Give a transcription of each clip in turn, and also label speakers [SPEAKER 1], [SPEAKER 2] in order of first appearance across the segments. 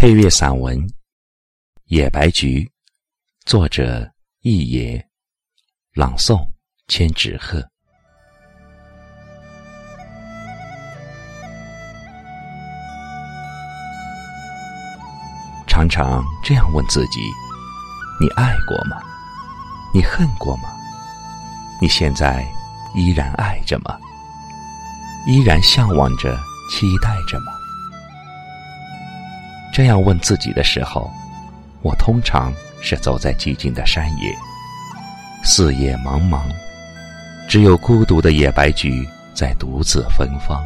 [SPEAKER 1] 配乐散文《野白菊》，作者易野，朗诵千纸鹤。常常这样问自己：你爱过吗？你恨过吗？你现在依然爱着吗？依然向往着、期待着吗？这样问自己的时候，我通常是走在寂静的山野，四野茫茫，只有孤独的野白菊在独自芬芳，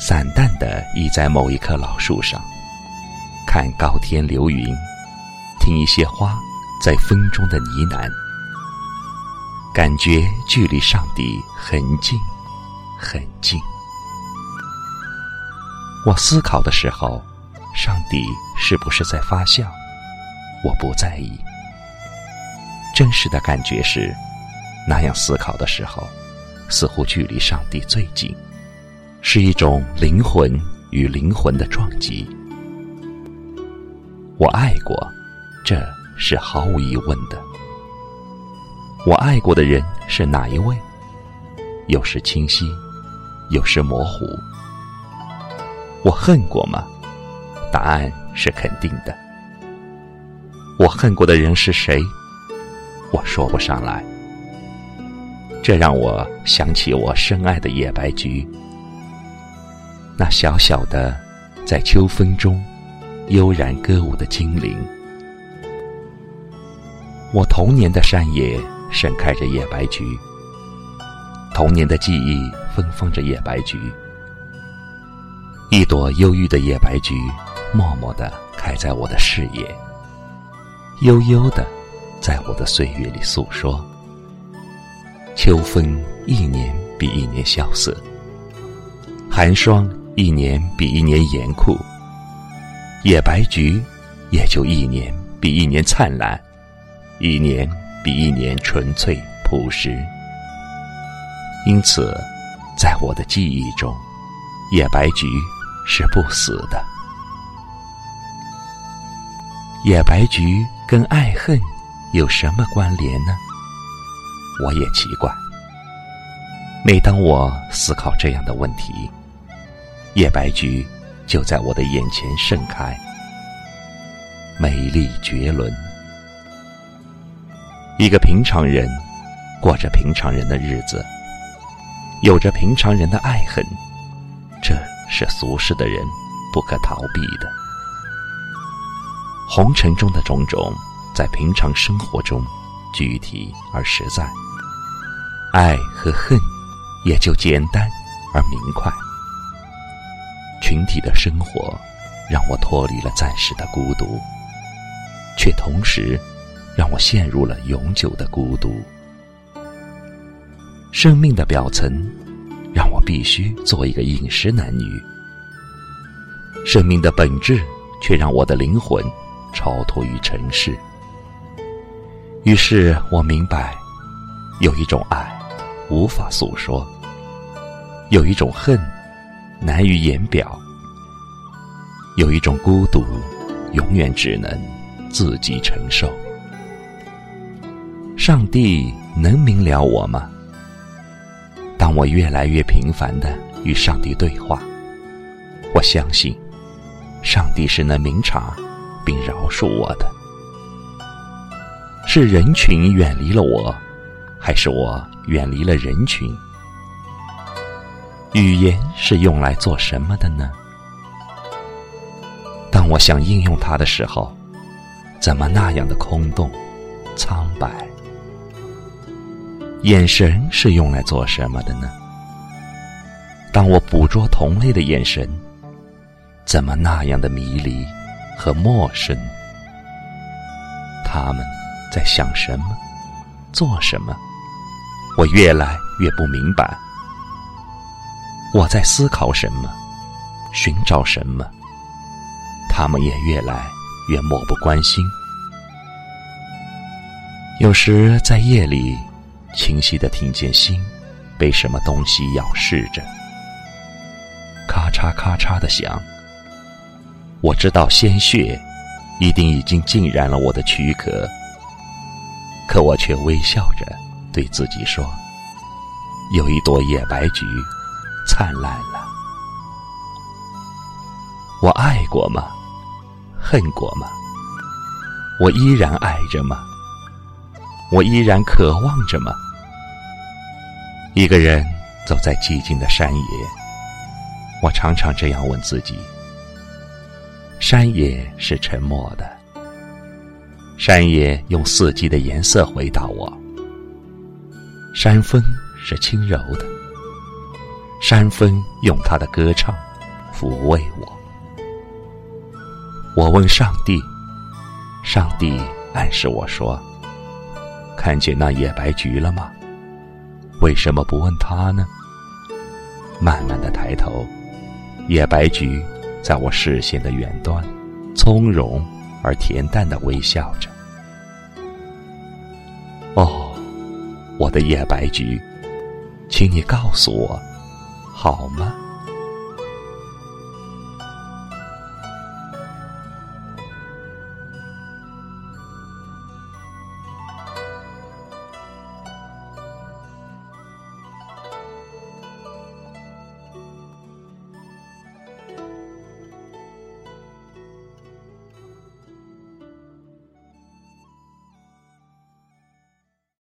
[SPEAKER 1] 散淡的倚在某一棵老树上，看高天流云，听一些花在风中的呢喃，感觉距离上帝很近，很近。我思考的时候，上帝是不是在发笑？我不在意。真实的感觉是，那样思考的时候，似乎距离上帝最近，是一种灵魂与灵魂的撞击。我爱过，这是毫无疑问的。我爱过的人是哪一位？有时清晰，有时模糊。我恨过吗？答案是肯定的。我恨过的人是谁？我说不上来。这让我想起我深爱的野白菊，那小小的，在秋风中悠然歌舞的精灵。我童年的山野盛开着野白菊，童年的记忆芬芳着野白菊。一朵忧郁的野白菊，默默地开在我的视野，悠悠地在我的岁月里诉说。秋风一年比一年萧瑟，寒霜一年比一年严酷，野白菊也就一年比一年灿烂，一年比一年纯粹朴实。因此，在我的记忆中，野白菊。是不死的。野白菊跟爱恨有什么关联呢？我也奇怪。每当我思考这样的问题，野白菊就在我的眼前盛开，美丽绝伦。一个平常人，过着平常人的日子，有着平常人的爱恨，这。是俗世的人不可逃避的。红尘中的种种，在平常生活中具体而实在，爱和恨也就简单而明快。群体的生活让我脱离了暂时的孤独，却同时让我陷入了永久的孤独。生命的表层。让我必须做一个饮食男女，生命的本质却让我的灵魂超脱于尘世。于是我明白，有一种爱无法诉说，有一种恨难于言表，有一种孤独永远只能自己承受。上帝能明了我吗？当我越来越频繁的与上帝对话，我相信，上帝是能明察并饶恕我的。是人群远离了我，还是我远离了人群？语言是用来做什么的呢？当我想应用它的时候，怎么那样的空洞、苍白？眼神是用来做什么的呢？当我捕捉同类的眼神，怎么那样的迷离和陌生？他们在想什么，做什么？我越来越不明白。我在思考什么，寻找什么？他们也越来越漠不关心。有时在夜里。清晰的听见心被什么东西咬噬着，咔嚓咔嚓的响。我知道鲜血一定已经浸染了我的躯壳，可我却微笑着对自己说：“有一朵野白菊灿烂了。”我爱过吗？恨过吗？我依然爱着吗？我依然渴望着吗？一个人走在寂静的山野，我常常这样问自己：山野是沉默的，山野用四季的颜色回答我；山风是轻柔的，山风用它的歌唱抚慰我。我问上帝，上帝暗示我说：“看见那野白菊了吗？为什么不问他呢？”慢慢的抬头，野白菊在我视线的远端，从容而恬淡的微笑着。哦，我的野白菊，请你告诉我，好吗？